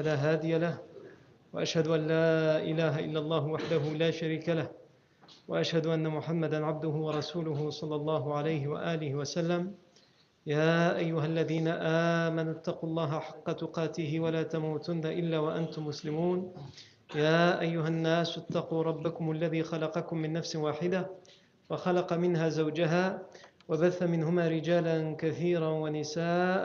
فلا هادي له وأشهد أن لا إله إلا الله وحده لا شريك له وأشهد أن محمدا عبده ورسوله صلى الله عليه وآله وسلم. يا أيها الذين آمنوا اتقوا الله حق تقاته ولا تموتن إلا وأنتم مسلمون. يا أيها الناس اتقوا ربكم الذي خلقكم من نفس واحدة وخلق منها زوجها وبث منهما رجالا كثيرا ونساء.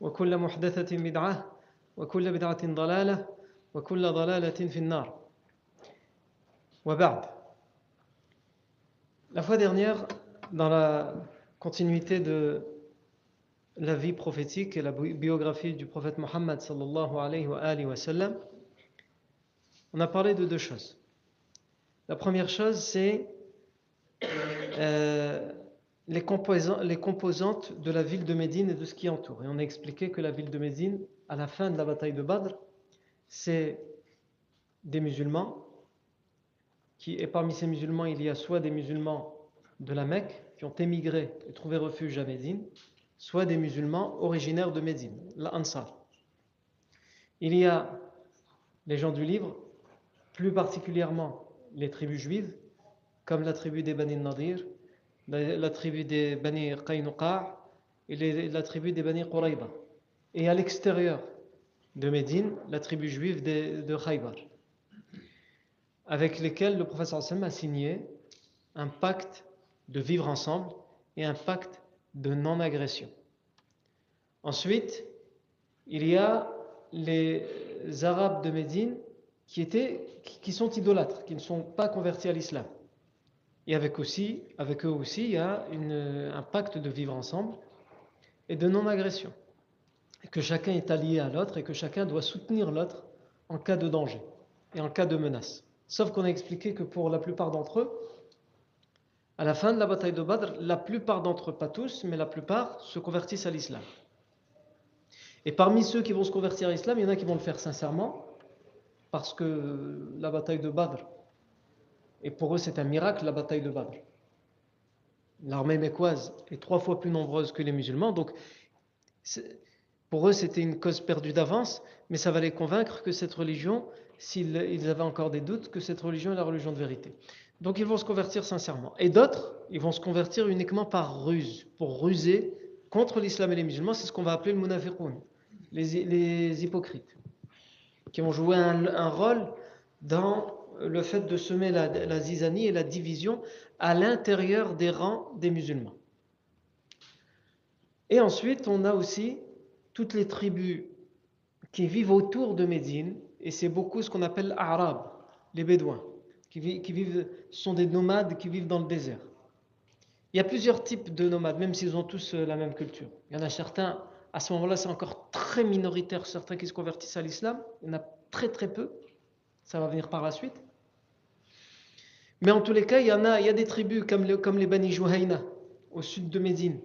وكل محدثة بدعة وكل بدعة ضلالة وكل ضلالة في النار وبعد La fois dernière, dans la continuité de la vie prophétique et la biographie du prophète Mohammed sallallahu alayhi wa, alayhi wa sallam, on a parlé de deux choses. La première chose, c'est euh, les, composantes de la ville de Médine et de ce qui entoure. Et on a expliqué que la ville de Médine, à la fin de la bataille de Badr, c'est des musulmans, qui, et parmi ces musulmans, il y a soit des musulmans de la Mecque qui ont émigré et trouvé refuge à Médine, soit des musulmans originaires de Médine, la Ansar. Il y a les gens du livre, plus particulièrement les tribus juives, comme la tribu des Bani Nadir, la, tribu des Bani Qaynuqa' et les, la tribu des Bani Qurayba. Et à l'extérieur de Médine, la tribu juive de, de avec lesquels le professeur Sam a signé un pacte de vivre ensemble et un pacte de non-agression. Ensuite, il y a les Arabes de Médine qui, étaient, qui sont idolâtres, qui ne sont pas convertis à l'islam. Et avec, aussi, avec eux aussi, il y a un pacte de vivre ensemble et de non-agression. Que chacun est allié à l'autre et que chacun doit soutenir l'autre en cas de danger et en cas de menace. Sauf qu'on a expliqué que pour la plupart d'entre eux, à la fin de la bataille de Badr, la plupart d'entre eux, pas tous, mais la plupart, se convertissent à l'islam. Et parmi ceux qui vont se convertir à l'islam, il y en a qui vont le faire sincèrement, parce que la bataille de Badr, et pour eux c'est un miracle la bataille de Badr. L'armée mécoise est trois fois plus nombreuse que les musulmans, donc pour eux c'était une cause perdue d'avance, mais ça va les convaincre que cette religion, s'ils avaient encore des doutes, que cette religion est la religion de vérité. Donc ils vont se convertir sincèrement. Et d'autres, ils vont se convertir uniquement par ruse, pour ruser contre l'islam et les musulmans, c'est ce qu'on va appeler le munafiqoun, les, hypocrites, qui vont jouer un, rôle dans le fait de semer la, zizanie et la division à l'intérieur des rangs des musulmans. Et ensuite, on a aussi toutes les tribus qui vivent autour de Médine, et c'est beaucoup ce qu'on appelle Arabes, les Bédouins qui, vivent, qui vivent, sont des nomades qui vivent dans le désert. Il y a plusieurs types de nomades, même s'ils ont tous la même culture. Il y en a certains, à ce moment-là, c'est encore très minoritaire, certains qui se convertissent à l'islam. Il y en a très très peu. Ça va venir par la suite. Mais en tous les cas, il y en a, il y a des tribus comme, le, comme les Bani Juhayna, au sud de Médine,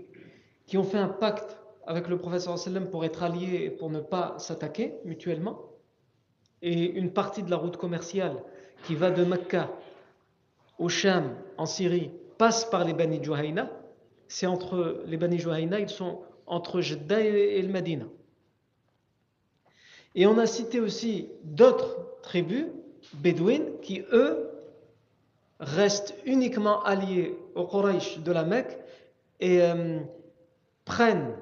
qui ont fait un pacte avec le professeur pour être alliés et pour ne pas s'attaquer mutuellement. Et une partie de la route commerciale qui va de Mecca au Sham, en Syrie, passe par les Bani Juhayna. C'est entre les Bani Juhayna, ils sont entre Jeddah et le Medina. Et on a cité aussi d'autres tribus bédouines qui, eux, restent uniquement alliés aux Quraysh de la Mecque et euh, prennent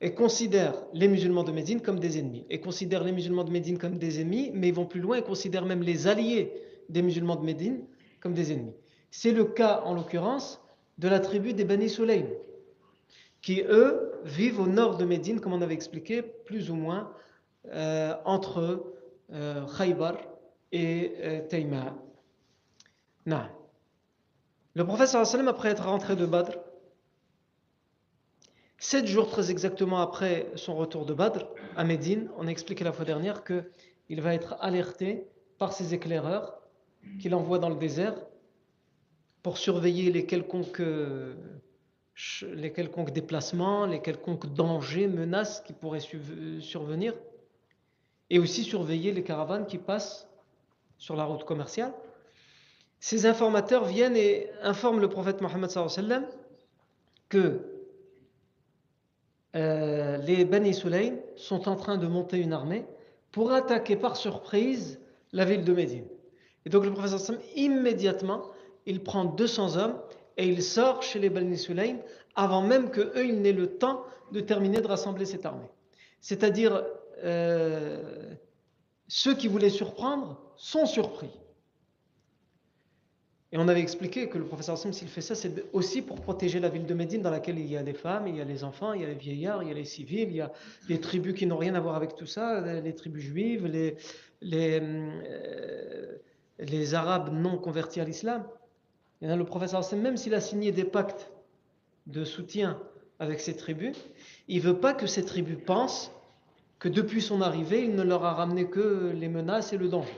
et considèrent les musulmans de Médine comme des ennemis, et considèrent les musulmans de Médine comme des ennemis, mais ils vont plus loin et considèrent même les alliés des musulmans de Médine comme des ennemis. C'est le cas, en l'occurrence, de la tribu des Bani Sulaym, qui, eux, vivent au nord de Médine, comme on avait expliqué, plus ou moins euh, entre euh, Khaybar et euh. Non. Le prophète, après être rentré de Badr, Sept jours très exactement après son retour de Badr à Médine, on a expliqué la fois dernière qu'il va être alerté par ses éclaireurs qu'il envoie dans le désert pour surveiller les quelconques, les quelconques déplacements, les quelconques dangers, menaces qui pourraient survenir, et aussi surveiller les caravanes qui passent sur la route commerciale. Ces informateurs viennent et informent le prophète Mohammed que euh, les Bani Sulaym sont en train de monter une armée pour attaquer par surprise la ville de Médine. Et donc le professeur Sam, immédiatement, il prend 200 hommes et il sort chez les Bani Sulaym avant même qu'eux, n'aient le temps de terminer de rassembler cette armée. C'est-à-dire, euh, ceux qui voulaient surprendre sont surpris. Et on avait expliqué que le professeur Hassan, s'il fait ça, c'est aussi pour protéger la ville de Médine dans laquelle il y a des femmes, il y a les enfants, il y a les vieillards, il y a les civils, il y a les tribus qui n'ont rien à voir avec tout ça, les tribus juives, les, les, euh, les Arabes non convertis à l'islam. Le professeur Hassan, même s'il a signé des pactes de soutien avec ces tribus, il ne veut pas que ces tribus pensent que depuis son arrivée, il ne leur a ramené que les menaces et le danger.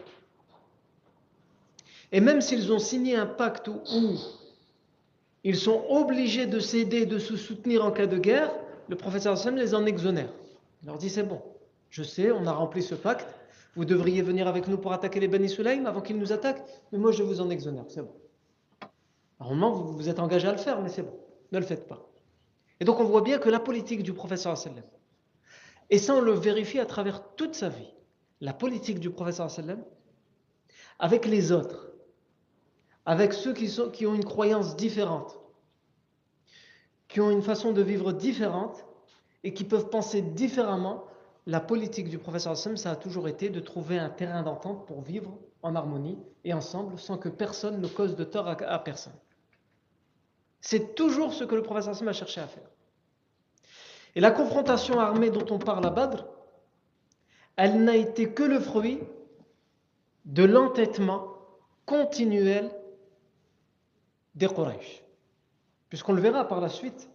Et même s'ils ont signé un pacte où ils sont obligés de céder, de se soutenir en cas de guerre, le professeur les en exonère. Il leur dit c'est bon, je sais, on a rempli ce pacte, vous devriez venir avec nous pour attaquer les Bani Sulaim avant qu'ils nous attaquent, mais moi je vous en exonère, c'est bon. Normalement, vous vous êtes engagé à le faire, mais c'est bon, ne le faites pas. Et donc on voit bien que la politique du professeur et ça on le vérifie à travers toute sa vie, la politique du professeur avec les autres, avec ceux qui, ont une croyance différente, qui ont une façon de vivre différente et qui peuvent penser différemment, la politique du professeur Hassan, ça a toujours été de trouver un terrain d'entente pour vivre en harmonie et ensemble sans que personne ne cause de tort à, personne. C'est toujours ce que le professeur Hassan a cherché à faire. Et la confrontation armée dont on parle à Badr, elle n'a été que le fruit de l'entêtement continuel des Quraysh. Puisqu'on le verra par la suite,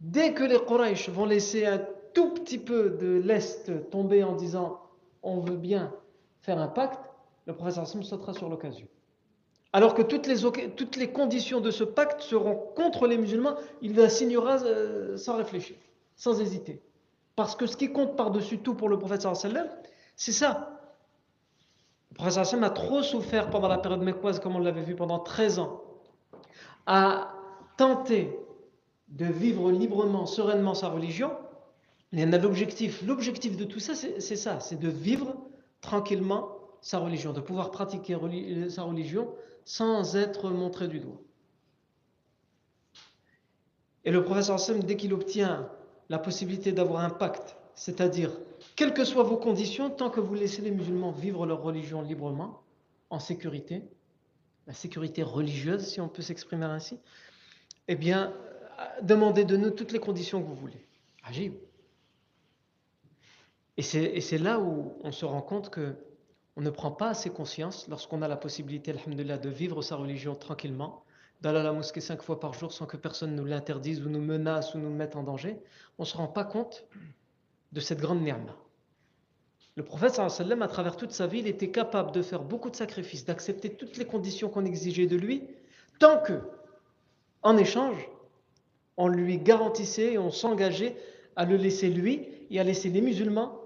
dès que les Quraysh vont laisser un tout petit peu de l'Est tomber en disant on veut bien faire un pacte, le professeur Hassim sautera sur l'occasion. Alors que toutes les, toutes les, conditions de ce pacte seront contre les musulmans, il la signera euh, sans réfléchir, sans hésiter. Parce que ce qui compte par-dessus tout pour le professeur sallam, c'est ça. Le sallam a trop souffert pendant la période mécoise, comme on l'avait vu pendant 13 ans à tenter de vivre librement, sereinement sa religion, l'objectif. L'objectif de tout ça, c'est ça, c'est de vivre tranquillement sa religion, de pouvoir pratiquer sa religion sans être montré du doigt. Et le professeur Hassan, dès qu'il obtient la possibilité d'avoir un pacte, c'est-à-dire, quelles que soient vos conditions, tant que vous laissez les musulmans vivre leur religion librement, en sécurité, la sécurité religieuse, si on peut s'exprimer ainsi, eh bien, demandez de nous toutes les conditions que vous voulez. Agib. Et c'est là où on se rend compte que on ne prend pas assez conscience lorsqu'on a la possibilité, alhamdulillah, de vivre sa religion tranquillement, d'aller à la mosquée cinq fois par jour sans que personne nous l'interdise ou nous menace ou nous mette en danger. On ne se rend pas compte de cette grande ni'ma. Le prophète à travers toute sa vie, il était capable de faire beaucoup de sacrifices, d'accepter toutes les conditions qu'on exigeait de lui, tant que, en échange, on lui garantissait et on s'engageait à le laisser lui et à laisser les musulmans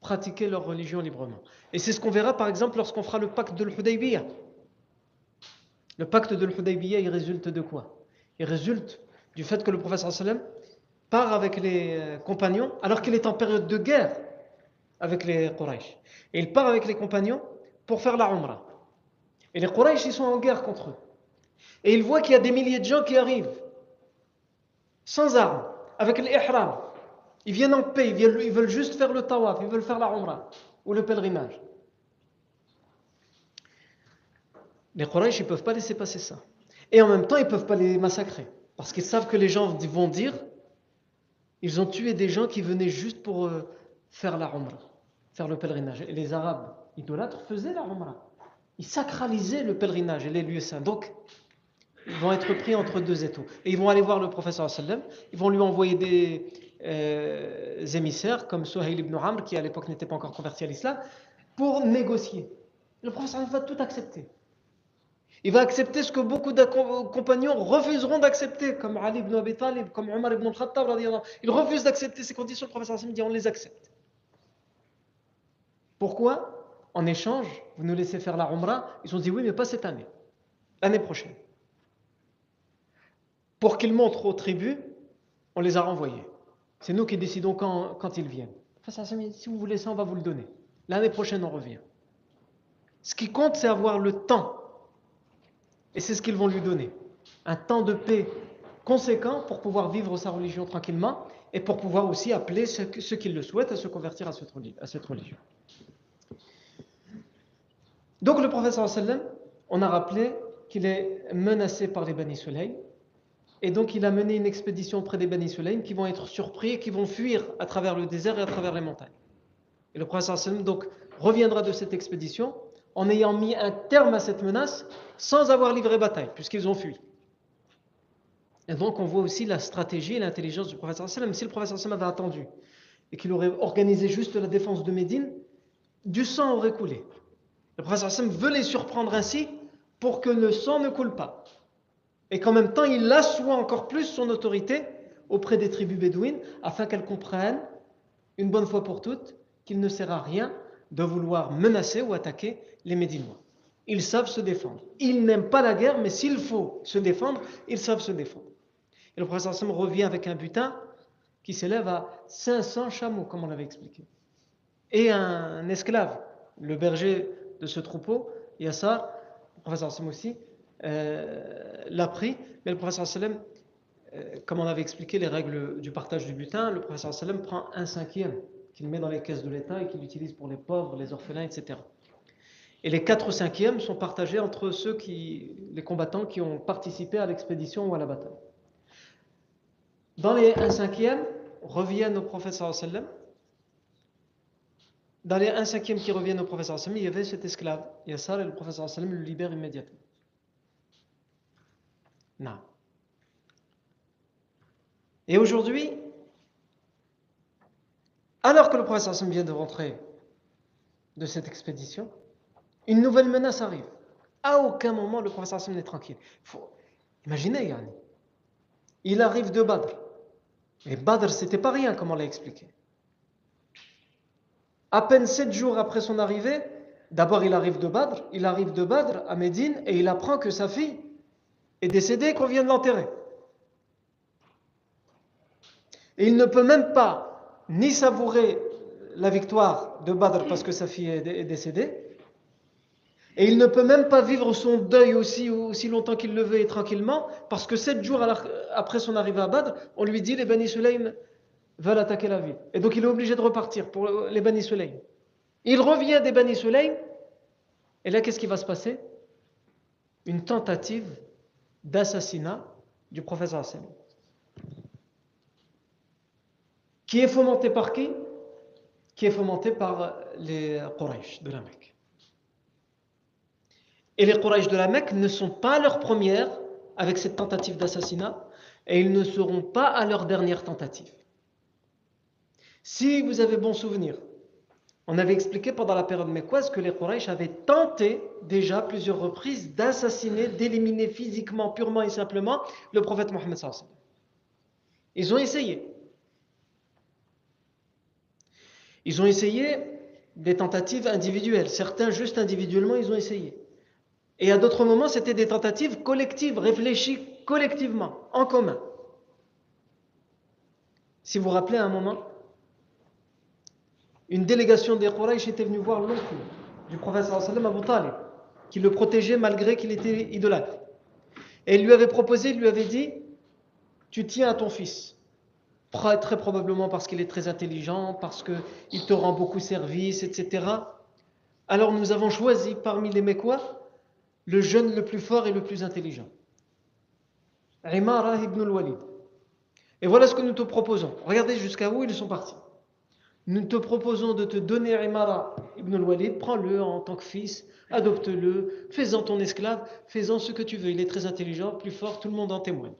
pratiquer leur religion librement. Et c'est ce qu'on verra par exemple lorsqu'on fera le pacte de l'Hudaybiyah. Le pacte de l'Hudaybiyah, il résulte de quoi? Il résulte du fait que le prophète part avec les euh, compagnons alors qu'il est en période de guerre avec les Quraysh. Et il part avec les compagnons pour faire la Umrah. Et les Quraysh, ils sont en guerre contre eux. Et il voit qu'il y a des milliers de gens qui arrivent, sans armes, avec l'ihram. Ils viennent en paix, ils, ils veulent juste faire le tawaf, ils veulent faire la Umrah, ou le pèlerinage. Les Quraysh, ils ne peuvent pas laisser passer ça. Et en même temps, ils ne peuvent pas les massacrer. Parce qu'ils savent que les gens vont dire, ils ont tué des gens qui venaient juste pour euh, faire la Umrah faire le pèlerinage. Et les Arabes idolâtres faisaient la Umrah. Ils sacralisaient le pèlerinage et les lieux saints. Donc, ils vont être pris entre deux étaux. Et ils vont aller voir le professeur sallam, ils vont lui envoyer des euh, émissaires comme Suhail ibn Amr, qui à l'époque n'était pas encore converti à l'islam, pour négocier. Le professeur va tout accepter. Il va accepter ce que beaucoup de compagnons refuseront d'accepter, comme Ali ibn Abi Talib, comme Omar ibn al-Khattab. Ils refusent d'accepter ces conditions. Le professeur Hassan dit on les accepte. Pourquoi? En échange, vous nous laissez faire la Umrah. Ils ont dit oui, mais pas cette année, l'année prochaine. Pour qu'ils montrent aux tribus, on les a renvoyés. C'est nous qui décidons quand, quand ils viennent. Si vous voulez ça, on va vous le donner. L'année prochaine, on revient. Ce qui compte, c'est avoir le temps et c'est ce qu'ils vont lui donner. Un temps de paix conséquent pour pouvoir vivre sa religion tranquillement et pour pouvoir aussi appeler ceux, qui le souhaitent à se convertir à cette, religion. Donc le professeur sallam, on a rappelé qu'il est menacé par les Bani Soleil et donc il a mené une expédition auprès des Bani Soleil qui vont être surpris et qui vont fuir à travers le désert et à travers les montagnes. Et le professeur sallam donc reviendra de cette expédition en ayant mis un terme à cette menace sans avoir livré bataille, puisqu'ils ont fui. Et donc on voit aussi la stratégie et l'intelligence du prophète sallam. Si le prophète sallam avait attendu et qu'il aurait organisé juste la défense de Médine, du sang aurait coulé. Le sallam veut les surprendre ainsi pour que le sang ne coule pas. Et qu'en même temps, il assoit encore plus son autorité auprès des tribus bédouines afin qu'elles comprennent, une bonne fois pour toutes, qu'il ne sert à rien de vouloir menacer ou attaquer les Médinois. Ils savent se défendre. Ils n'aiment pas la guerre, mais s'il faut se défendre, ils savent se défendre. Et le prophète Sam revient avec un butin qui s'élève à 500 chameaux, comme on l'avait expliqué. Et un esclave, le berger de ce troupeau, Yassar, le professeur Sam aussi, euh, l'a pris, mais le professeur Salem, euh, comme on avait expliqué les règles du partage du butin, le professeur Salem prend un cinquième qu'il met dans les caisses de l'État et qu'il utilise pour les pauvres, les orphelins, etc. Et les 4 cinquièmes sont partagés entre ceux qui, les combattants qui ont participé à l'expédition ou à la bataille. Dans les 1 cinquième reviennent au professeur sallam. Dans les 1 cinquième qui reviennent au professeur sallam, il y avait cet esclave, Yassar, et le professeur sallam le libère immédiatement. Non. Et aujourd'hui, alors que le professeur sallam vient de rentrer de cette expédition, une nouvelle menace arrive. À aucun moment le professeur n'est tranquille. Faut... Imaginez, Yann. Il arrive de Badr. Et Badr, c'était pas rien, comme on l'a expliqué. À peine sept jours après son arrivée, d'abord il arrive de Badr, il arrive de Badr à Médine et il apprend que sa fille est décédée qu'on vient de l'enterrer. Et il ne peut même pas ni savourer la victoire de Badr parce que sa fille est décédée, et il ne peut même pas vivre son deuil aussi, longtemps qu'il le veut et tranquillement, parce que sept jours après son arrivée à Badr, on lui dit les Bani veulent attaquer la ville. Et donc il est obligé de repartir pour les Bani Sulaim. Il revient des Bani Sulaim, et là qu'est-ce qui va se passer? Une tentative d'assassinat du prophète Hassan. Qui est fomentée par qui? Qui est fomentée par les Quraysh de la Mecque. Et les Quraysh de la Mecque ne sont pas leur première avec cette tentative d'assassinat et ils ne seront pas à leur dernière tentative. Si vous avez bon souvenir, on avait expliqué pendant la période mécoise que les Quraysh avaient tenté déjà plusieurs reprises d'assassiner, d'éliminer physiquement, purement et simplement le prophète Mohammed. Ils ont essayé. Ils ont essayé des tentatives individuelles. Certains, juste individuellement, ils ont essayé. Et à d'autres moments, c'était des tentatives collectives, réfléchies collectivement, en commun. Si vous vous rappelez à un moment, une délégation des Quraysh était venue voir l'oncle du prophète Abu Talib, qui le protégeait malgré qu'il était idolâtre. Et il lui avait proposé, il lui avait dit, tu tiens à ton fils. Très probablement parce qu'il est très intelligent, parce qu'il te rend beaucoup service, etc. Alors nous avons choisi parmi les Mécois le jeune le plus fort et le plus intelligent. Imara ibn al-Walid. Et voilà ce que nous te proposons. Regardez jusqu'à où ils sont partis. Nous te proposons de te donner Imara ibn al-Walid, prends-le en tant que fils, adopte-le, fais-en ton esclave, fais-en ce que tu veux. Il est très intelligent, plus fort, tout le monde en témoigne.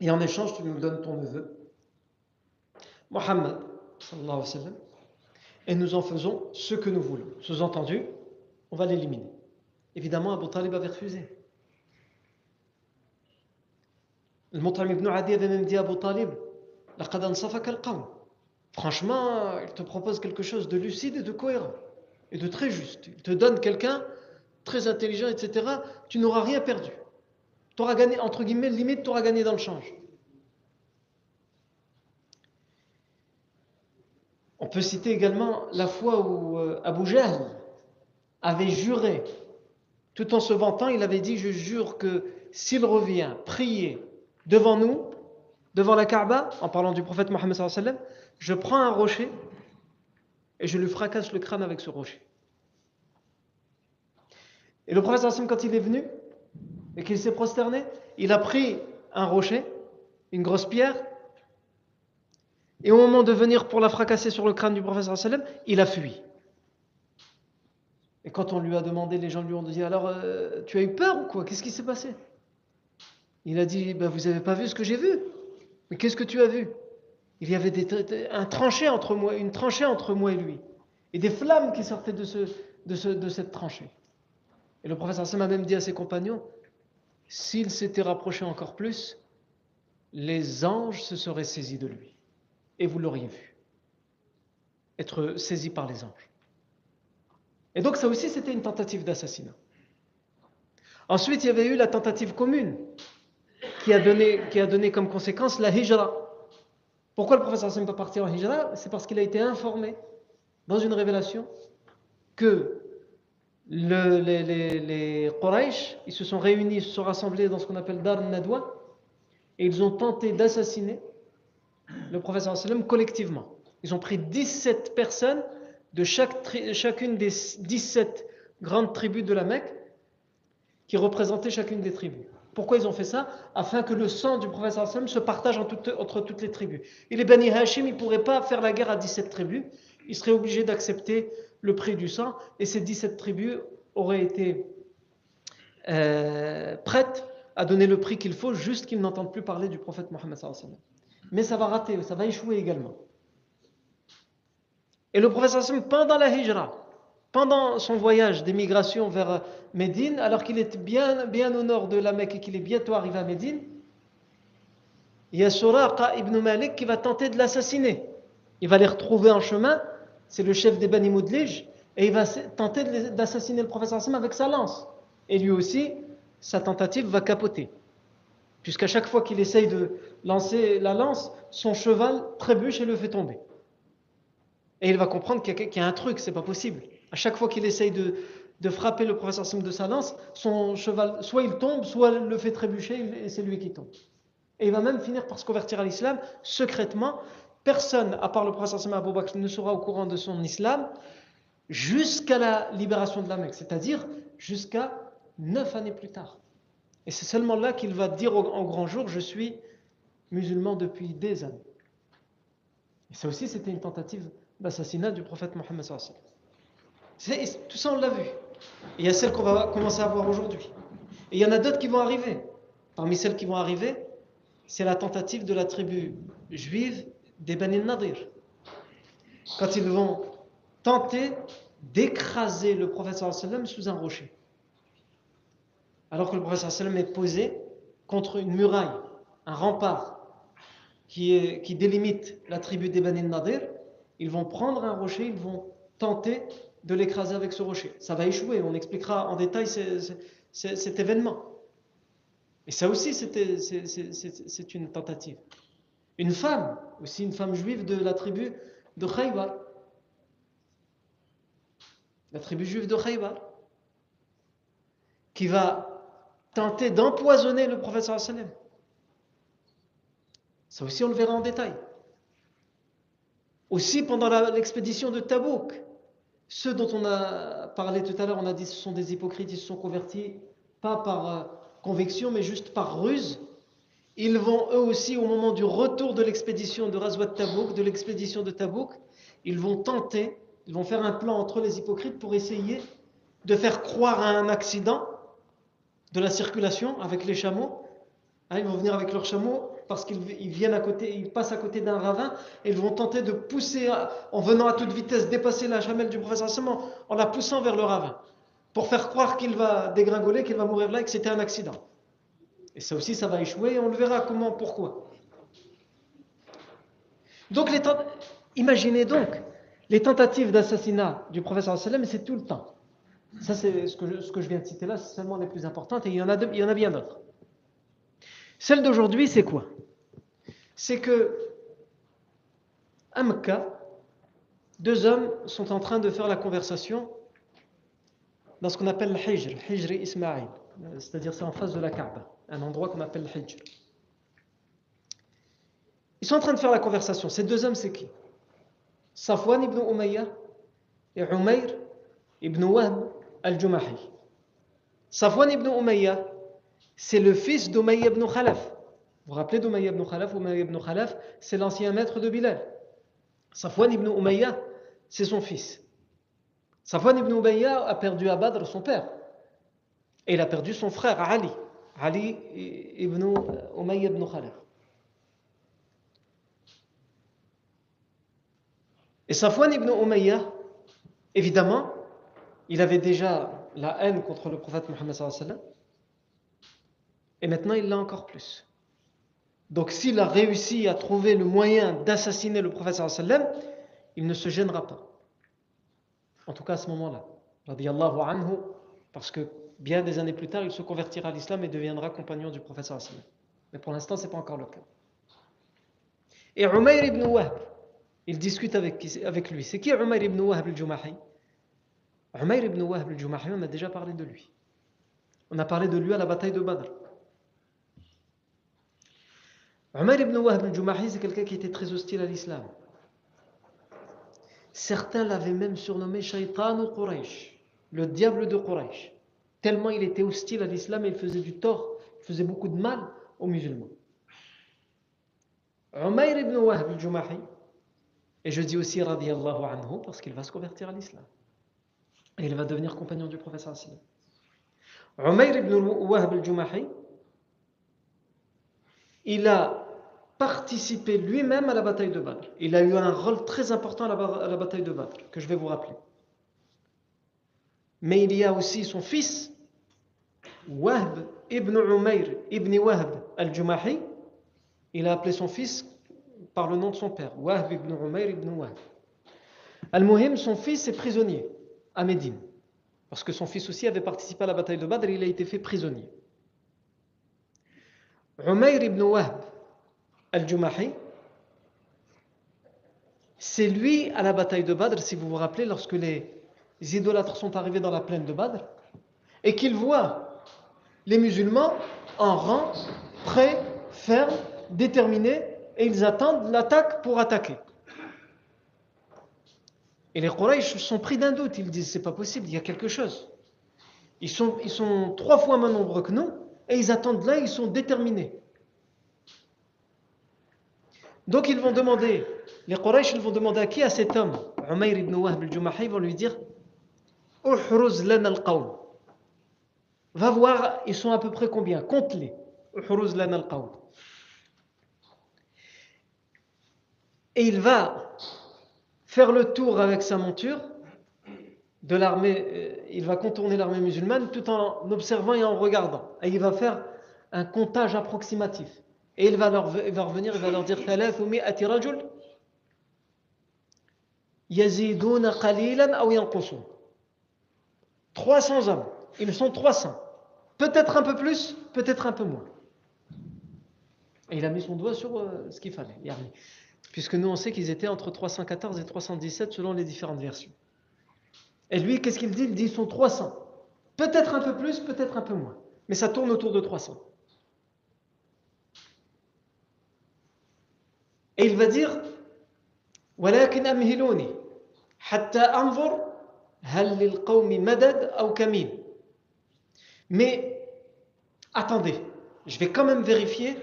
Et en échange, tu nous donnes ton neveu, Mohammed, et nous en faisons ce que nous voulons. Sous-entendu, on va l'éliminer. Évidemment, Abu Talib avait refusé. Franchement, il te propose quelque chose de lucide et de cohérent et de très juste. Il te donne quelqu'un très intelligent, etc. Tu n'auras rien perdu. Tu auras gagné, entre guillemets, limite, tu auras gagné dans le change. On peut citer également la fois où euh, Abu Jahl avait juré, tout en se vantant, il avait dit Je jure que s'il revient prier devant nous, devant la Kaaba, en parlant du prophète Mohammed, je prends un rocher et je lui fracasse le crâne avec ce rocher. Et le prophète quand il est venu et qu'il s'est prosterné, il a pris un rocher, une grosse pierre, et au moment de venir pour la fracasser sur le crâne du prophète il a fui. Et quand on lui a demandé, les gens lui ont dit Alors, euh, tu as eu peur ou quoi? Qu'est-ce qui s'est passé? Il a dit ben, Vous n'avez pas vu ce que j'ai vu Mais qu'est-ce que tu as vu? Il y avait des, un entre moi, une tranchée entre moi et lui. Et des flammes qui sortaient de, ce, de, de cette tranchée. Et le prophète a même dit à ses compagnons S'il s'était rapproché encore plus, les anges se seraient saisis de lui. Et vous l'auriez vu. Être saisi par les anges. Et donc ça aussi c'était une tentative d'assassinat. Ensuite il y avait eu la tentative commune qui a donné, qui a donné comme conséquence la hijra. Pourquoi le professeur Hassan pas partir en hijra? C'est parce qu'il a été informé dans une révélation que le, les, les, Quraysh, ils se sont réunis, se sont rassemblés dans ce qu'on appelle Dar Nadwa et ils ont tenté d'assassiner le professeur collectivement. Ils ont pris 17 personnes de chacune des 17 grandes tribus de la Mecque qui représentaient chacune des tribus. Pourquoi ils ont fait ça Afin que le sang du prophète se partage entre toutes les tribus. Et les Bani Hashim, ne pourraient pas faire la guerre à 17 tribus. Ils seraient obligés d'accepter le prix du sang. Et ces 17 tribus auraient été euh, prêtes à donner le prix qu'il faut, juste qu'ils n'entendent plus parler du prophète Mohammed. Mais ça va rater, ça va échouer également. Et le prophète pendant la hijra, pendant son voyage d'émigration vers Médine, alors qu'il est bien, au nord de la Mecque et qu'il est bientôt arrivé à Médine, il y a Suraqa ibn Malik qui va tenter de l'assassiner. Il va les retrouver en chemin, c'est le chef des Bani Moudlij, et il va tenter d'assassiner le prophète avec sa lance. Et lui aussi, sa tentative va capoter. Puisqu'à chaque fois qu'il essaye de lancer la lance, son cheval trébuche et le fait tomber. Et il va comprendre qu'il y, a un truc, c'est pas possible. À chaque fois qu'il essaye de, frapper le professeur Sim de sa lance, son cheval, soit il tombe, soit le fait trébucher et c'est lui qui tombe. Et il va même finir par se convertir à l'islam secrètement. Personne, à part le professeur Sim Abou Bakr, ne sera au courant de son islam jusqu'à la libération de la Mecque, c'est-à-dire jusqu'à neuf années plus tard. Et c'est seulement là qu'il va dire en grand jour Je suis musulman depuis des années. Et ça aussi, c'était une tentative l'assassinat du prophète Mohammed. Tout ça, on l'a vu. il y a celle qu'on va commencer à voir aujourd'hui. Et il y en a d'autres qui vont arriver. Parmi celles qui vont arriver, c'est la tentative de la tribu juive des Nadir. Quand ils vont tenter d'écraser le prophète sous un rocher. Alors que le prophète est posé contre une muraille, un rempart qui, qui délimite la tribu des Bani Nadir, ils vont prendre un rocher, ils vont tenter de l'écraser avec ce rocher. Ça va échouer, on expliquera en détail cet événement. Et ça aussi, c'est une tentative. Une femme, aussi une femme juive de la tribu de Khaybar. La tribu juive de Khaybar. Qui va tenter d'empoisonner le prophète. Ça aussi, on le verra en détail. Aussi pendant l'expédition de Tabouk, ceux dont on a parlé tout à l'heure, on a dit ce sont des hypocrites, ils se sont convertis pas par euh, conviction, mais juste par ruse. Ils vont eux aussi, au moment du retour de l'expédition de Razwat Tabouk, de l'expédition de Tabouk, ils vont tenter Ils vont faire un plan entre les hypocrites pour essayer de faire croire à un accident de la circulation avec les chameaux. Hein, ils vont venir avec leurs chameaux parce qu'ils viennent à côté, ils passent à côté d'un ravin et ils vont tenter de pousser, en venant à toute vitesse, dépasser la chamelle du professeur en la poussant vers le ravin pour faire croire qu'il va dégringoler, qu'il va mourir là et que c'était un accident. Et ça aussi, ça va échouer et on le verra comment, pourquoi. Donc, les imaginez donc, les tentatives d'assassinat du professeur sallam, c'est tout le temps. Ça, c'est ce que, je, ce que je viens de citer là, c'est seulement les plus importantes et il y en a, il y en a bien d'autres. Celle d'aujourd'hui, c'est quoi? C'est que à Mecca, deux hommes sont en train de faire la conversation dans ce qu'on appelle le Hijr, Hijr Ismaïl, c'est-à-dire c'est en face de la Kaaba, un endroit qu'on appelle le Hijr. Ils sont en train de faire la conversation. Ces deux hommes, c'est qui? Safwan ibn Umayya et Umayr ibn Wahb al-Jumahi. Safwan ibn Umayya, c'est le fils d'Umayya ibn Khalaf. Vous vous rappelez d'Umayya ibn Khalaf? Umayya ibn Khalaf, c'est l'ancien maître de Bilal. Safwan ibn Umayya, c'est son fils. Safwan ibn Umayya a perdu à son père. Et il a perdu son frère Ali. Ali ibn Umayya ibn Khalaf. Et Safwan ibn Umayya, évidemment, il avait déjà la haine contre le prophète Mohammed sallallahu et maintenant il l'a encore plus. Donc s'il a réussi à trouver le moyen d'assassiner le prophète il ne se gênera pas. En tout cas à ce moment-là. parce que bien des années plus tard, il se convertira à l'islam et deviendra compagnon du prophète Mais pour l'instant, ce n'est pas encore le cas. Et Umayr ibn Wahb, il discute avec, avec lui. C'est qui Umayr ibn Wahb al-Jumahi? Umayr ibn Wahb al-Jumahi, on a déjà parlé de lui. On a parlé de lui à la bataille de Badr. Umayr ibn Wahb al-Jumahi, c'est quelqu'un qui était très hostile à l'islam. Certains l'avaient même surnommé Shaitan ou Quraysh, le diable de Quraysh, tellement il était hostile à l'islam et il faisait du tort, il faisait beaucoup de mal aux musulmans. Umayr ibn Wahb al-Jumahi, et je dis aussi radiallahu anhu parce qu'il va se convertir à l'islam. Et il va devenir compagnon du professeur sallam. Umayr ibn Wahb al-Jumahi, il a participé lui-même à la bataille de Badr. Il a eu un rôle très important à la, bataille de Badr, que je vais vous rappeler. Mais il y a aussi son fils, Wahb ibn Umayr ibn Wahb al-Jumahi. Il a appelé son fils par le nom de son père, Wahb ibn Umayr ibn Wahb. Al-Muhim, son fils est prisonnier à Médine. Parce que son fils aussi avait participé à la bataille de Badr il a été fait prisonnier. Umayr ibn Wahb al-Jumahi, c'est lui à la bataille de Badr, si vous vous rappelez, lorsque les idolâtres sont arrivés dans la plaine de Badr, et qu'ils voient les musulmans en rang, prêts, fermes, déterminés, et ils attendent l'attaque pour attaquer. Et les Quraysh sont pris d'un doute. Ils disent c'est pas possible, il y a quelque chose. Ils sont, ils sont trois fois moins nombreux que nous et ils attendent là, ils sont déterminés. Donc ils vont demander, les Quraysh vont demander à qui? À cet homme, Umayr ibn Wahb al-Jumahi, ils vont lui dire Uhruz lana al Va voir, ils sont à peu près combien? Compte-les. Uhruz lana al Et il va faire le tour avec sa monture de l'armée, euh, il va contourner l'armée musulmane tout en observant et en regardant. Et il va faire un comptage approximatif. Et il va, leur, revenir, il va leur dire 300 hommes. Ils sont 300. Peut-être un peu plus, peut-être un peu moins. Et il a mis son doigt sur euh, ce qu'il fallait puisque nous on sait qu'ils étaient entre 314 et 317 selon les différentes versions. Et lui, qu'est-ce qu'il dit? Il dit ils sont 300. Peut-être un peu plus, peut-être un peu moins. Mais ça tourne autour de 300. Et il va dire Mais attendez, je vais quand même vérifier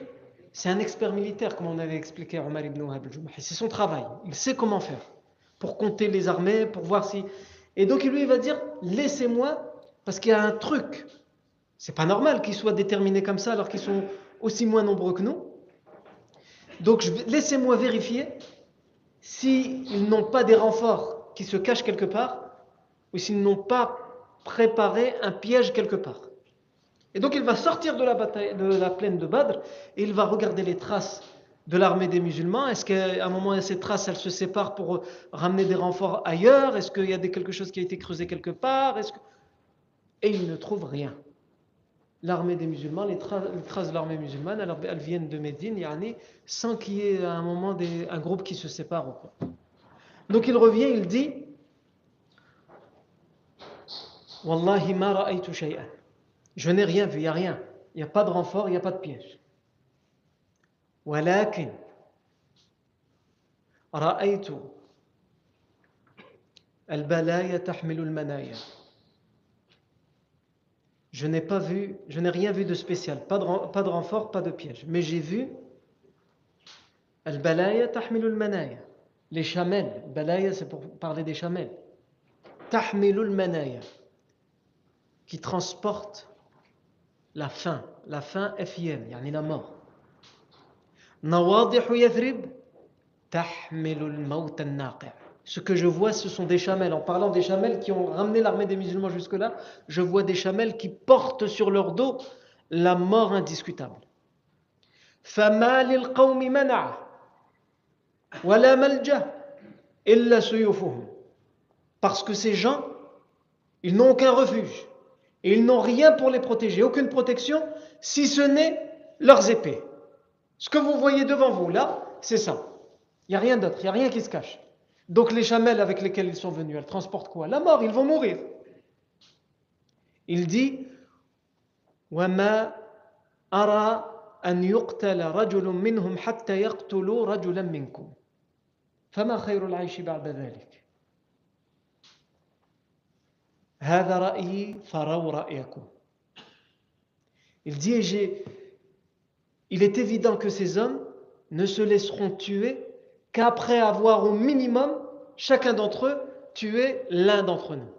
c'est un expert militaire, comme on avait expliqué à Omar ibn Wahab al C'est son travail. Il sait comment faire. pour compter les armées, pour voir si. Et donc lui, il va dire laissez-moi, parce qu'il y a un truc. C'est pas normal qu'ils soient déterminés comme ça alors qu'ils sont aussi moins nombreux que nous. Donc laissez-moi vérifier s'ils n'ont pas des renforts qui se cachent quelque part, ou s'ils n'ont pas préparé un piège quelque part. Et donc il va sortir de la, bataille, de la plaine de Badr et il va regarder les traces de l'armée des musulmans Est-ce qu'à un moment, ces traces, elles se séparent pour ramener des renforts ailleurs? Est-ce qu'il y a quelque chose qui a été creusé quelque part? Et il ne trouve rien l'armée des musulmans, les, traces de l'armée musulmane, alors elles viennent de Médine, yani, sans qu'il y ait à un moment des, un groupe qui se sépare. Donc il revient, il dit Wallahi ma ra'aytu. Je n'ai rien vu, il n'y a rien. Il n'y a pas de renfort, il n'y a pas de piège. Walakin ra'aytu al-balaya tahmilu al-manaya. Je n'ai pas vu, je n'ai rien vu de spécial, pas de, pas de renfort, pas de piège. Mais j'ai vu Al-balaya tahmilul manaya. Les chamelles. Balaya, c'est pour parler des chamelles. Tahmilul manaya. Qui transporte la faim. La faim FIM, yani la mort. Ce que je vois, ce sont des chamelles. En parlant des chamelles qui ont ramené l'armée des musulmans jusque-là, je vois des chamelles qui portent sur leur dos la mort indiscutable. Parce que ces gens, ils n'ont aucun refuge. Et ils n'ont rien pour les protéger, aucune protection, si ce n'est leurs épées. Ce que vous voyez devant vous, là, c'est ça. Il n'y a rien d'autre, il n'y a rien qui se cache. Donc les chamelles avec lesquelles ils sont venus, elles transportent quoi La mort, ils vont mourir. Il dit وما أرى أن يقتل رجل منهم حتى يقتلوا رجلا منكم فما خير العيش بعد ذلك هذا رأيي فروا رأيكم Il dit, j'ai il est évident que ces hommes ne se laisseront tuer qu'après avoir au minimum, chacun d'entre eux, tué l'un d'entre nous.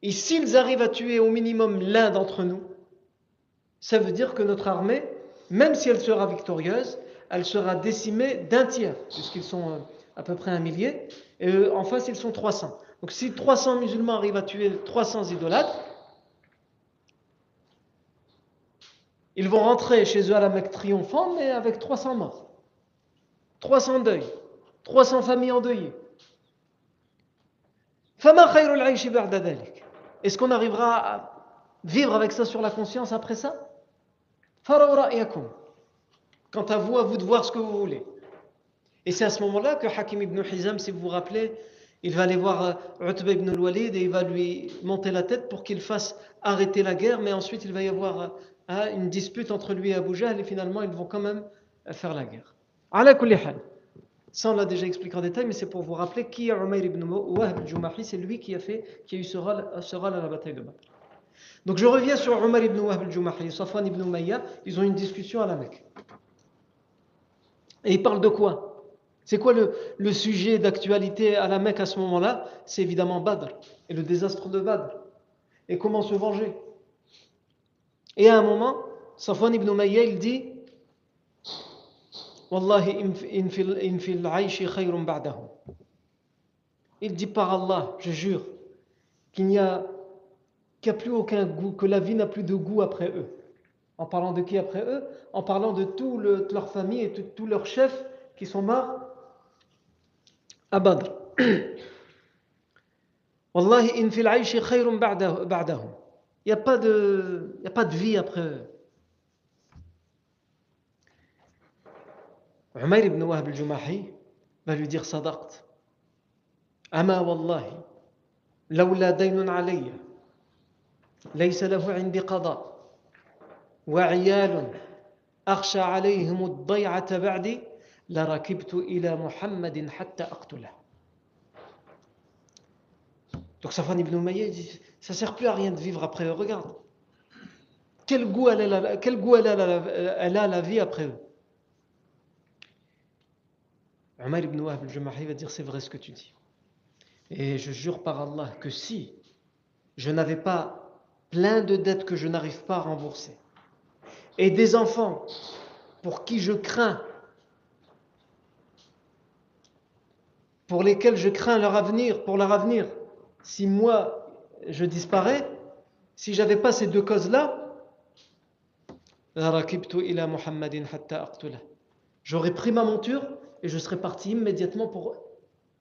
Et s'ils arrivent à tuer au minimum l'un d'entre nous, ça veut dire que notre armée, même si elle sera victorieuse, elle sera décimée d'un tiers, puisqu'ils sont euh, à peu près un millier, et en face ils sont 300. Donc si 300 musulmans arrivent à tuer 300 idolâtres, Ils vont rentrer chez eux à la Mecque triomphant, mais avec 300 morts. 300 deuils. 300 familles endeuillées. Est-ce qu'on arrivera à vivre avec ça sur la conscience après ça? Quant à vous, à vous de voir ce que vous voulez. Et c'est à ce moment-là que Hakim ibn Hizam, si vous vous rappelez, il va aller voir euh, Utba ibn al-Walid et il va lui monter la tête pour qu'il fasse arrêter la guerre, mais ensuite il va y avoir euh, une dispute entre lui et Abu Jahl et finalement ils vont quand même faire la guerre. Ça on l'a déjà expliqué en détail, mais c'est pour vous rappeler qui est Umayr ibn Wahb al-Jumahi, c'est lui qui a, fait, qui a eu ce rôle, à la bataille de Badr. Donc je reviens sur Umar ibn Wahb al-Jumahi Safwan ibn Umayya, ils ont une discussion à la Mecque. Et ils parlent de quoi? C'est quoi le, le sujet d'actualité à la Mecque à ce moment-là? C'est évidemment Badr et le désastre de Badr. Et comment se venger? Et à un moment, Safwan ibn Umayya, il dit Wallahi in fil aishi ba'dahu. Il dit par Allah, je jure, qu'il n'y a, plus aucun goût, que la vie n'a plus de goût après eux. En parlant de qui après eux? En parlant de toute leur famille et tous leurs chefs qui sont morts à Badr. Wallahi in fil aishi. Il n'y de, a pas de vie après eux. Ibn Wahb al-Jumahi va lui dire Sadaqt. Ama wallahi, لولا دين علي ليس له عندي قضاء وعيال أخشى عليهم الضيعة بعدي لركبت إلى محمد حتى أقتله Donc Safwan ibn Umayyah dit ça sert plus à rien de vivre après eux. Regarde. Quel goût elle a, quel goût elle a, elle a la vie après eux. Omar ibn Wahb al-Jumahi va dire c'est vrai ce que tu dis. Et je jure par Allah que si je n'avais pas plein de dettes que je n'arrive pas à rembourser, et des enfants pour qui je crains, pour lesquels je crains leur avenir, pour leur avenir, si moi je disparais, si j'avais pas ces deux causes-là, j'aurais pris ma monture et je serais parti immédiatement pour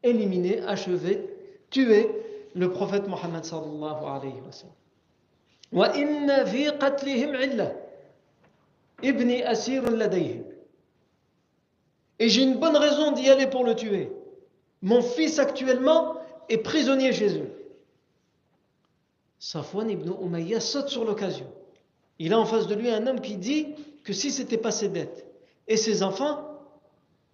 éliminer, achever, tuer le prophète Mohammed sallallahu alayhi wa sallam. وإن في قتلهم علة ابني أسير لديهم Et j'ai une bonne raison d'y aller pour le tuer. Mon fils actuellement est prisonnier chez eux. Safwan ibn Umayya saute sur l'occasion. Il a en face de lui un homme qui dit que si c'était pas ses dettes et ses enfants,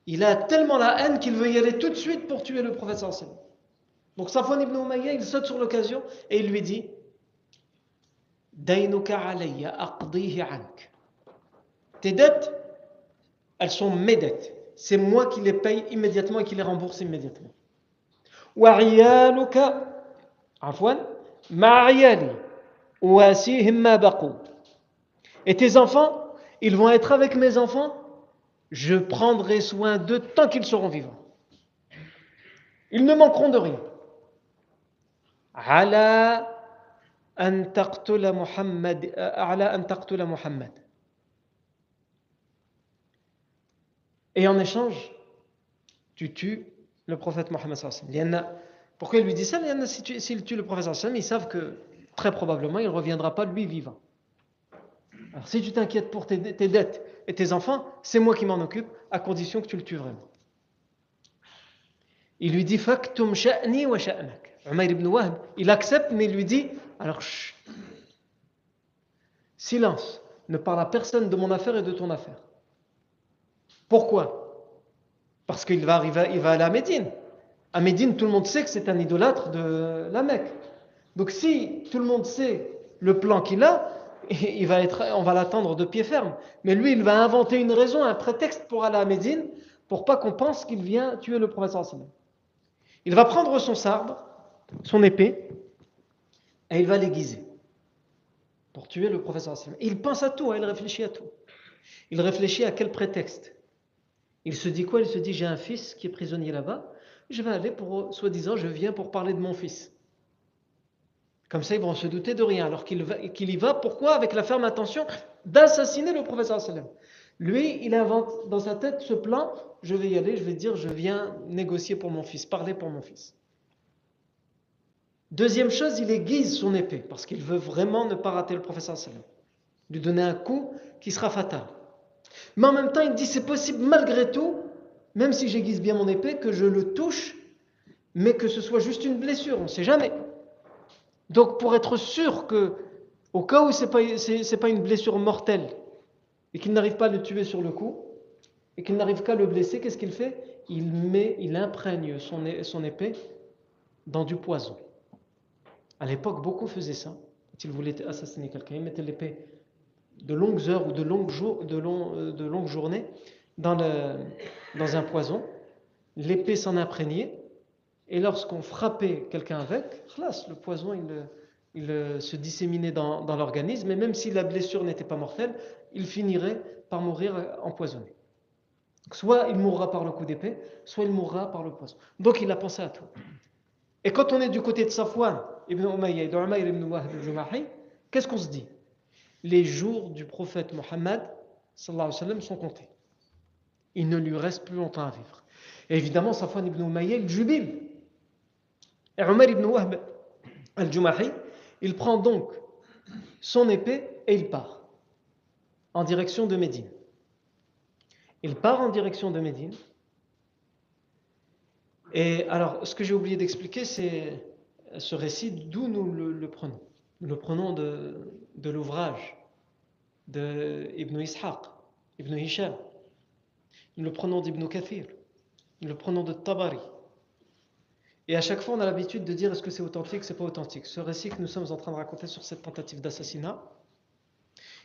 il a tellement la haine qu'il veut y aller tout de suite pour tuer le prophète sallallahu Donc Safwan ibn Umayya, il saute sur l'occasion et il lui dit Tes dettes, elles sont mes dettes. C'est moi qui les paye immédiatement et qui les rembourse immédiatement. Et tes enfants, ils vont être avec mes enfants, je prendrai soin d'eux tant qu'ils seront vivants. Ils ne manqueront de rien. Et en échange, tu tues le prophète Mohammed Pourquoi il lui dit ça? S'il tue le prophète ils savent que très probablement il ne reviendra pas lui vivant. Alors si tu t'inquiètes pour tes, dettes et tes enfants, c'est moi qui m'en occupe, à condition que tu le tues vraiment. Il lui dit Faktum sha'ni wa sha'nak. Umayr ibn Wahb, il accepte, mais il lui dit Alors, silence, ne parle à personne de mon affaire et de ton affaire. Pourquoi? Parce qu'il va arriver, il va aller à Médine. À Médine, tout le monde sait que c'est un idolâtre de la Mecque. Donc si tout le monde sait le plan qu'il a, il va être, on va l'attendre de pied ferme. Mais lui, il va inventer une raison, un prétexte pour aller à Médine, pour pas qu'on pense qu'il vient tuer le prophète Il va prendre son sabre, son épée, et il va l'aiguiser pour tuer le prophète Il pense à tout, hein, il réfléchit à tout. Il réfléchit à quel prétexte il se dit quoi? Il se dit j'ai un fils qui est prisonnier là-bas, je vais aller pour, soi-disant, je viens pour parler de mon fils. Comme ça, ils vont se douter de rien, alors qu'il y va, pourquoi? Avec la ferme intention d'assassiner le professeur. Lui, il invente dans sa tête ce plan, je vais y aller, je vais dire, je viens négocier pour mon fils, parler pour mon fils. Deuxième chose, il aiguise son épée, parce qu'il veut vraiment ne pas rater le professeur. Lui donner un coup qui sera fatal. Mais en même temps, il dit c'est possible malgré tout, même si j'aiguise bien mon épée, que je le touche, mais que ce soit juste une blessure, on ne sait jamais. Donc pour être sûr que, au cas où ce n'est pas, pas une blessure mortelle, et qu'il n'arrive pas à le tuer sur le coup, et qu'il n'arrive qu'à le blesser, qu'est-ce qu'il fait? Il met, il imprègne son, son épée dans du poison. À l'époque, beaucoup faisaient ça. Quand ils voulaient assassiner quelqu'un, ils mettaient l'épée de longues heures ou de longues, de euh, de longues journées dans, le, dans un poison, l'épée s'en imprégnait, et lorsqu'on frappait quelqu'un avec, le poison il, euh, se disséminait dans, l'organisme, et même si la blessure n'était pas mortelle, il finirait par mourir empoisonné. Soit il mourra par le coup d'épée, soit il mourra par le poison. Donc il a pensé à tout. Et quand on est du côté de Safwan ibn Umayya et ibn Wahb al qu'est-ce qu'on se dit? Les jours du prophète Mohammed sont comptés. Il ne lui reste plus longtemps à vivre. Et évidemment, Safwan ibn Umayya, il jubile. Et Umar ibn Wahb al-Jumahi, il prend donc son épée et il part en direction de Médine. Il part en direction de Médine. Et alors, ce que j'ai oublié d'expliquer, c'est ce récit, d'où nous le prenons. Nous le prenons de, de l'ouvrage de Ibn Ishaq, Ibn Hisham. Nous le prenons d'Ibn Kathir. Nous le prenons de Tabari. Et à chaque fois, on a l'habitude de dire est-ce que c'est authentique, c'est pas authentique? Ce récit que nous sommes en train de raconter sur cette tentative d'assassinat,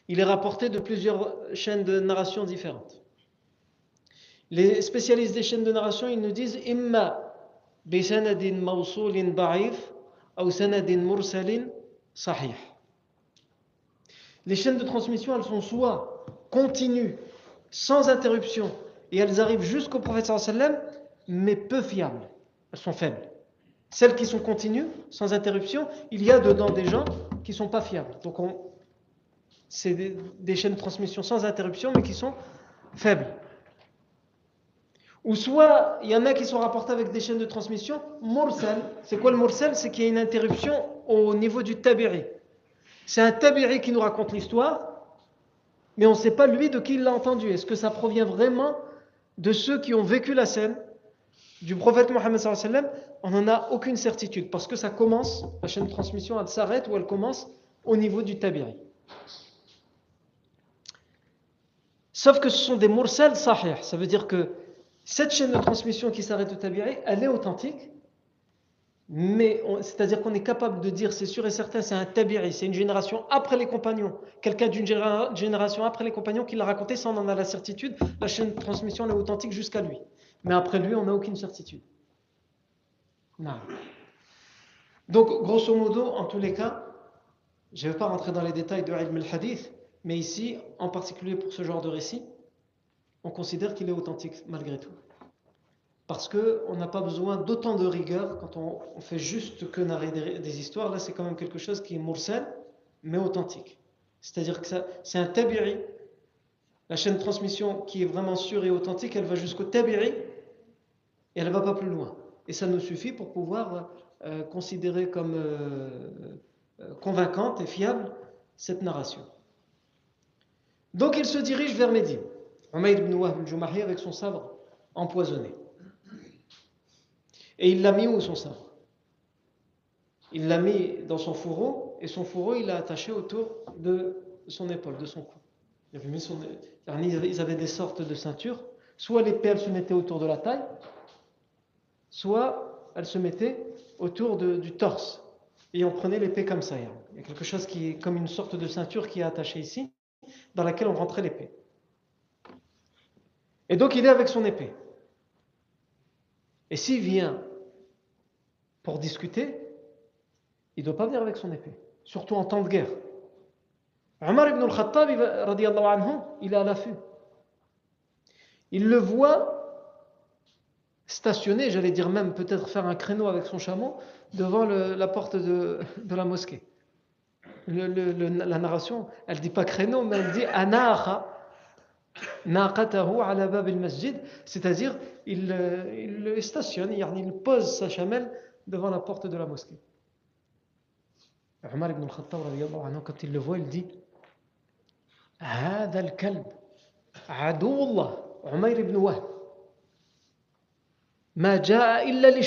il est rapporté de plusieurs chaînes de narration différentes. Les spécialistes des chaînes de narration, ils nous disent imma bi sanadin mawsulin da'if ou sanadin mursalin sahih. Les chaînes de transmission, elles sont soit continues, sans interruption, et elles arrivent jusqu'au prophète sallam, mais peu fiables. Elles sont faibles. Celles qui sont continues, sans interruption, il y a dedans des gens qui ne sont pas fiables. Donc c'est des, chaînes de transmission sans interruption, mais qui sont faibles. Ou soit, il y en a qui sont rapportés avec des chaînes de transmission mursal. C'est quoi le mursal? C'est qu'il y a une interruption au niveau du tabiri. C'est un tabiri qui nous raconte l'histoire, mais on ne sait pas lui de qui il l'a entendu. Est-ce que ça provient vraiment de ceux qui ont vécu la scène? Du prophète Mohammed On n'en a aucune certitude parce que ça commence, la chaîne de transmission, elle s'arrête ou elle commence au niveau du tabiri. Sauf que ce sont des mursal sahih. Ça veut dire que cette chaîne de transmission qui s'arrête au tabiri, elle est authentique, mais c'est-à-dire qu'on est capable de dire, c'est sûr et certain, c'est un tabiri, c'est une génération après les compagnons, quelqu'un d'une génération après les compagnons qui l'a raconté, ça on en a la certitude, la chaîne de transmission est authentique jusqu'à lui. Mais après lui, on n'a aucune certitude. Non. Donc, grosso modo, en tous les cas, je ne vais pas rentrer dans les détails de Ilm al-Hadith, mais ici, en particulier pour ce genre de récit, on considère qu'il est authentique malgré tout. Parce qu'on n'a pas besoin d'autant de rigueur quand on, fait juste que narrer des, histoires. Là, c'est quand même quelque chose qui est mursal, mais authentique. C'est-à-dire que c'est un tabiri. La chaîne de transmission qui est vraiment sûre et authentique, elle va jusqu'au tabiri et elle ne va pas plus loin. Et ça nous suffit pour pouvoir euh, considérer comme euh, euh, convaincante et fiable cette narration. Donc il se dirige vers Médine. Umayr ibn Wahb al-Jumahi avec son sabre empoisonné. Et il l'a mis où son sabre? Il l'a mis dans son fourreau et son fourreau il l'a attaché autour de son épaule, de son cou. Ils avaient des sortes de ceintures. Soit l'épée elle se mettait autour de la taille, soit elle se mettait autour du torse. Et on prenait l'épée comme ça. Il y a quelque chose qui est comme une sorte de ceinture qui est attachée ici, dans laquelle on rentrait l'épée. Et donc il est avec son épée. Et s'il vient pour discuter, il ne doit pas venir avec son épée, surtout en temps de guerre. Omar ibn al-Khattab, il est à l'affût. Il le voit stationner, j'allais dire même peut-être faire un créneau avec son chameau devant la porte de, la mosquée. la narration, elle ne dit pas créneau, mais elle dit anaha, c'est-à-dire il, il stationne, il pose sa chamelle devant la porte de la mosquée. Omar ibn al-Khattab, quand il le voit, il dit هذا الكلب عدو الله عمير بن وهب Ma ja'a illa li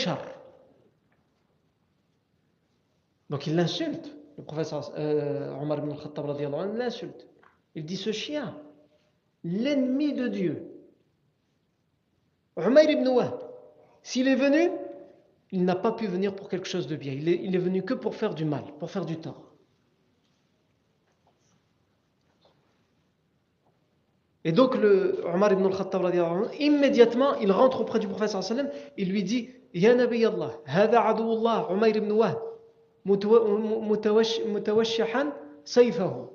Donc il l'insulte, le professeur euh, Omar ibn al-Khattab l'insulte. Il dit ce chien, l'ennemi de Dieu. Umayr ibn Wahb, s'il est venu, il n'a pas pu venir pour quelque chose de bien. Il est, il est venu que pour faire du mal, pour faire du tort. Et donc, le Omar ibn al-Khattab, immédiatement, il rentre auprès du prophète il lui dit Ya Nabi Allah, hada Umayr ibn Wahb, mutawashihan sayfahu.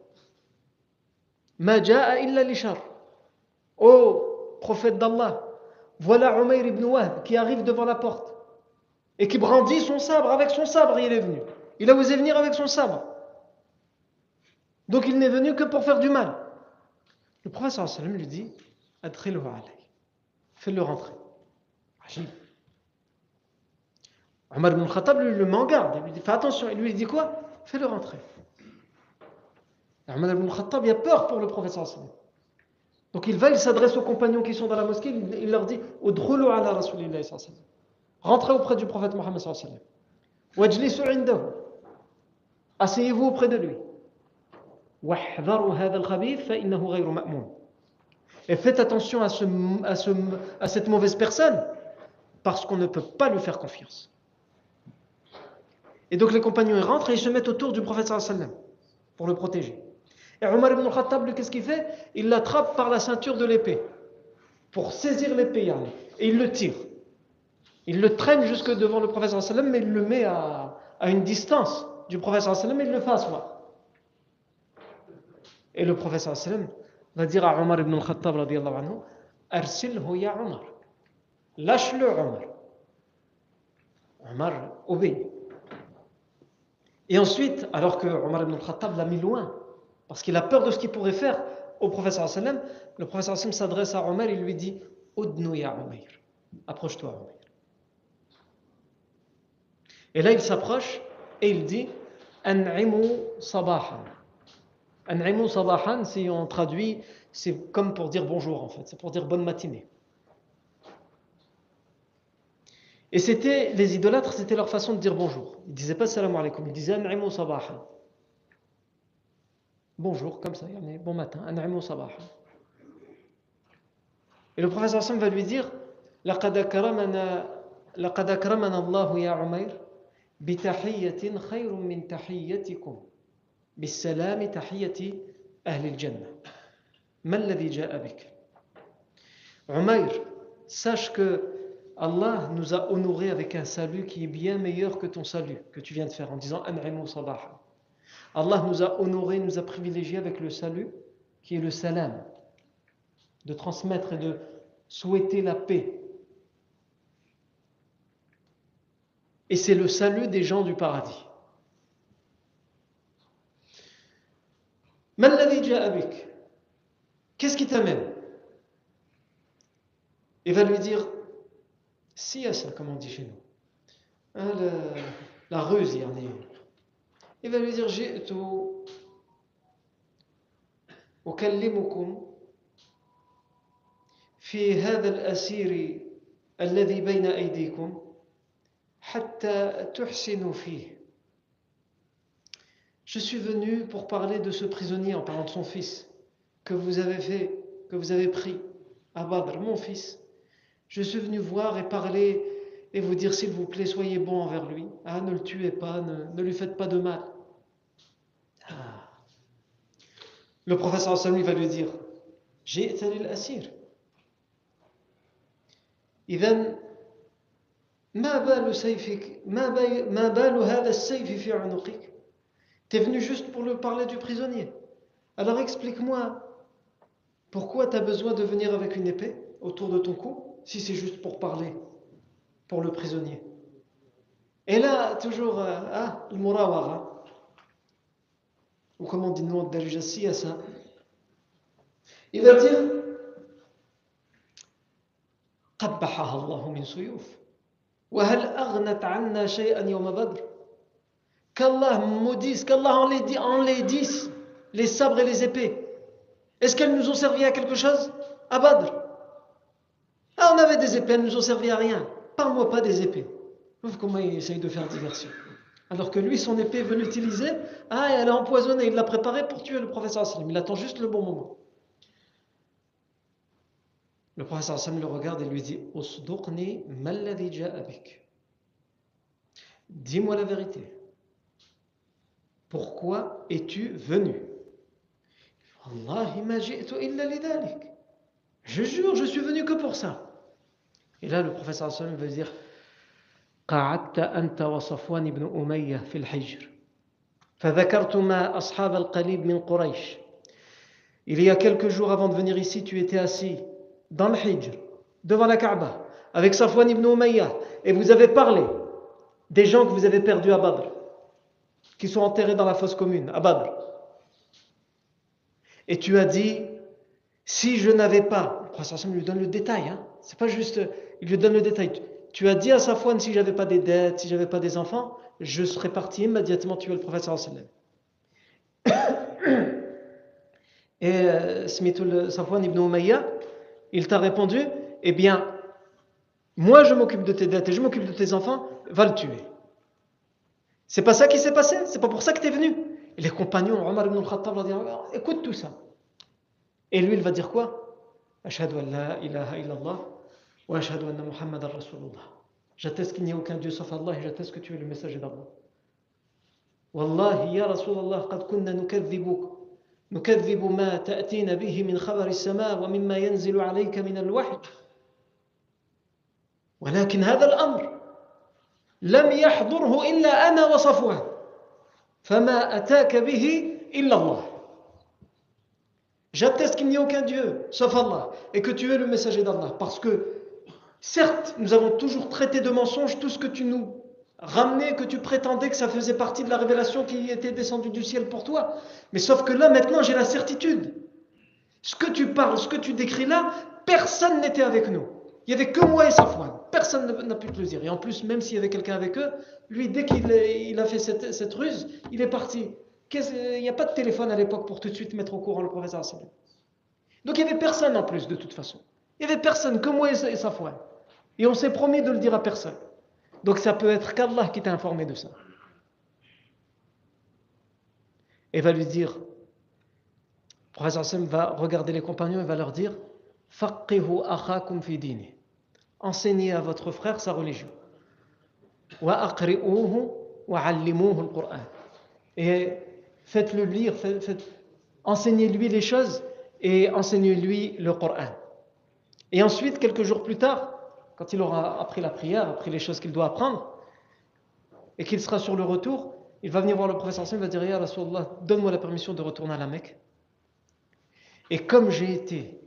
Ma ja'a illa li shar. Ô prophète d'Allah, voilà Umayr ibn Wahb qui arrive devant la porte et qui brandit son sabre. Avec son sabre, il est venu. Il a osé venir avec son sabre. Donc il n'est venu que pour faire du mal. Le prophète sallam lui dit Fais-le rentrer. Agib. Omar ibn Khattab lui le met en garde. Il lui dit Fais attention. Il lui dit quoi? Fais-le rentrer. Omar ibn Khattab, a peur pour le prophète sallam. Donc il va, il s'adresse aux compagnons qui sont dans la mosquée, il, leur dit Rentrez auprès du prophète Mohammed Asseyez-vous auprès de lui. Et faites attention à, ce, à, ce, à cette mauvaise personne parce qu'on ne peut pas lui faire confiance. Et donc les compagnons rentrent et ils se mettent autour du prophète pour le protéger. Et Omar ibn Khattab, qu'est-ce qu'il fait? Il l'attrape par la ceinture de l'épée pour saisir l'épée et il le tire. Il le traîne jusque devant le prophète mais il le met à, à une distance du prophète et il le fait asseoir. Et le prophète sallam va dire à Omar ibn al-Khattab radiallahu anhu Arsilhu ya Omar. Lâche-le Omar. Omar obéit. Et ensuite, alors que Omar ibn al-Khattab l'a mis loin, parce qu'il a peur de ce qu'il pourrait faire au prophète sallam, le prophète sallam s'adresse à Omar et lui dit Udnu ya Omar. Approche-toi Omar. Et là, il s'approche et il dit An'imu sabahan. An'imu sabahan, si on traduit, c'est comme pour dire bonjour en fait, c'est pour dire bonne matinée. Et c'était, les idolâtres, c'était leur façon de dire bonjour. Ils ne disaient pas salam alaikum, ils disaient An'imu sabahan. Bonjour, comme ça, bon matin, An'imu sabahan. Et le professeur Sam va lui dire لقد أكرمنا لقد أكرمنا الله يا عمير بتحية خير من تحيتكم بالسلام تحية أهل الجنة ما الذي جاء بك عمير sache que Allah nous a honoré avec un salut qui est bien meilleur que ton salut que tu viens de faire en disant An'imu sabaha. Allah nous a honoré, nous a privilégié avec le salut qui est le salam, de transmettre et de souhaiter la paix Et c'est le salut des gens du paradis. Qu'est-ce qui t'amène Il va lui dire si à ça, comme on dit chez nous. Hein, la, ruse, il y en a Il va lui dire j'ai tout. أكلمكم في هذا الأسير الذي بين أيديكم je suis venu pour parler de ce prisonnier en parlant de son fils que vous avez fait, que vous avez pris à Badr, mon fils. Je suis venu voir et parler et vous dire s'il vous plaît, soyez bon envers lui. Ah, ne le tuez pas, ne, lui faites pas de mal. Ah. Le professeur Hassan va lui dire J'ai étalé l'assir. ما بال سيفك ما بال, ما بال هذا السيف في عنقك T'es venu juste pour le parler du prisonnier. Alors explique-moi, pourquoi tu as besoin de venir avec une épée autour de ton cou si c'est juste pour parler pour le prisonnier Et là, toujours, euh, ah, le murawara, ou comme on dit nous en à ça, il va dire, قبحها الله من سيوف وهل أغنت عنا شيئا يوم بدر Qu'Allah maudisse, qu'Allah enlaidisse les sabres et les épées. Est-ce qu'elles nous ont servi à quelque chose? À. Ah, on avait des épées, elles nous ont servi à rien. Parle-moi pas des épées. Vous comment il essaye de faire diversion. Alors que lui, son épée veut l'utiliser. Ah, elle est empoisonnée, il l'a préparée pour tuer le professeur Il attend juste le bon moment. Le professeur Sam le regarde et lui dit Dis-moi la vérité Pourquoi es-tu venu Je jure, je suis venu que pour ça. Et là, le professeur Sam veut dire قعدت أنت وصفوان بن أمية في الحجر فذكرتما أصحاب القليب من قريش Il y a quelques jours avant de venir ici, tu étais assis dans le Hijr, devant la Kaaba, avec Safwan ibn Umayyah, et vous avez parlé des gens que vous avez perdus à Badr, qui sont enterrés dans la fosse commune, à Badr. Et tu as dit, si je n'avais pas, le prophète lui donne le détail, hein, c'est pas juste, il lui donne le détail. Tu as dit à Safwan, si j'avais pas des dettes, si j'avais pas des enfants, je serais parti immédiatement tuer le prophète Et euh, Safwan ibn Umayyah, il t'a répondu, eh bien, moi je m'occupe de tes dettes et je m'occupe de tes enfants, va le tuer. C'est pas ça qui s'est passé, c'est pas pour ça que tu es venu. Et les compagnons, Omar ibn al-Khattab, vont dire, écoute tout ça. Et lui, il va dire quoi Ashhadu an la ilaha illallah wa ashhadu anna Muhammad rasulullah. J'atteste qu'il n'y a aucun Dieu sauf Allah et j'atteste que tu es le messager d'Allah. Wallahi ya Rasulallah, qad kunna nukadhibuk نكذب ما تأتينا به من خبر السماء ومما ينزل عليك من الوحي ولكن هذا الأمر لم يحضره إلا أنا وصفوان فما أتاك به إلا الله J'atteste qu'il n'y a aucun Dieu sauf Allah et que tu es le messager d'Allah. Parce que, certes, nous avons toujours traité de mensonge tout ce que tu nous ramenais, que tu prétendais que ça faisait partie de la révélation qui était descendue du ciel pour toi. Mais sauf que là, maintenant, j'ai la certitude. Ce que tu parles, ce que tu décris là, personne n'était avec nous. Il n'y avait que moi et Safwan. Personne n'a pu te le dire. Et en plus, même s'il y avait quelqu'un avec eux, lui, dès qu'il a fait cette, ruse, il est parti. Il n'y a pas de téléphone à l'époque pour tout de suite mettre au courant le professeur Donc il n'y avait personne en plus, de toute façon. Il n'y avait personne, que moi et Safwan. Et on s'est promis de le dire à personne. Donc ça peut être qu'Allah qui t'a informé de ça. Et va lui dire, le professeur va regarder les compagnons et va leur dire, enseignez à votre frère sa religion. Et faites-le lire, enseignez-lui les choses et enseignez-lui le Coran. Et ensuite, quelques jours plus tard, quand il aura appris la prière, appris les choses qu'il doit apprendre, et qu'il sera sur le retour, il va venir voir le professeur il va dire Ya Rasulallah, donne-moi la permission de retourner à la Mecque. Et comme j'ai été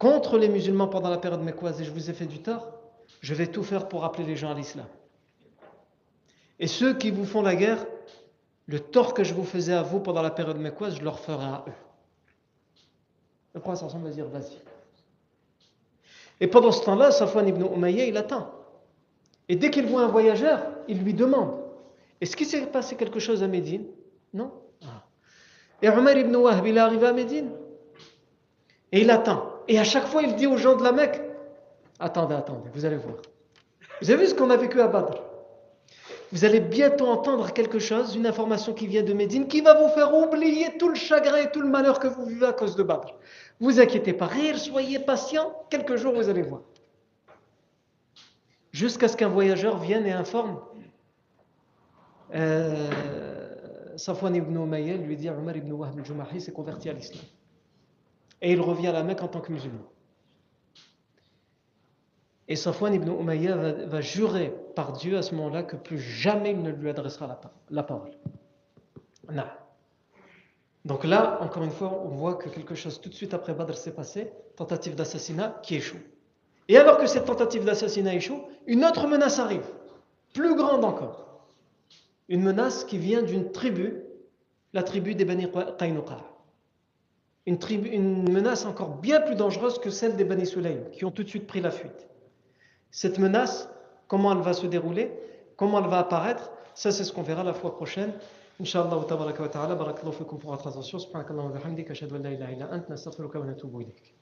contre les musulmans pendant la période mécoise et je vous ai fait du tort, je vais tout faire pour rappeler les gens à l'islam. Et ceux qui vous font la guerre, le tort que je vous faisais à vous pendant la période mécoise, je leur ferai à eux. Le prince ensemble va dire vas-y. Et pendant ce temps-là, Safwan ibn Umayyah, il attend. Et dès qu'il voit un voyageur, il lui demande Est-ce qu'il s'est passé quelque chose à Médine? Non? Ah. Et Omar ibn Wahb, il est arrivé à Médine? Et il attend. Et à chaque fois, il dit aux gens de la Mecque Attendez, attendez, vous allez voir. Vous avez vu ce qu'on a vécu à Badr? Vous allez bientôt entendre quelque chose, une information qui vient de Médine, qui va vous faire oublier tout le chagrin et tout le malheur que vous vivez à cause de Badr. Vous inquiétez pas, rire, soyez patient, quelques jours vous allez voir. Jusqu'à ce qu'un voyageur vienne et informe euh, ibn Umayyah lui dit Omar ibn Wahb al-Jumahi s'est converti à l'islam et il revient à la Mecque en tant que musulman. Et Safwan ibn Umayyah va, jurer par Dieu à ce moment-là que plus jamais il ne lui adressera la, parole. Non. Donc là, encore une fois, on voit que quelque chose tout de suite après Badr s'est passé, tentative d'assassinat qui échoue. Et alors que cette tentative d'assassinat échoue, une autre menace arrive, plus grande encore. Une menace qui vient d'une tribu, la tribu des Bani Qaynuqa une, menace encore bien plus dangereuse que celle des Bani Sulaym, qui ont tout de suite pris la fuite. Cette menace, comment elle va se dérouler, comment elle va apparaître, ça c'est ce qu'on verra la fois prochaine. Inch'Allah wa ta'ala, barakallahu fikum pour votre attention. Subhanakallahu wa bihamdika, ashhadu an la ilaha illa ant, nastaghfiruka wa natubu ilayk.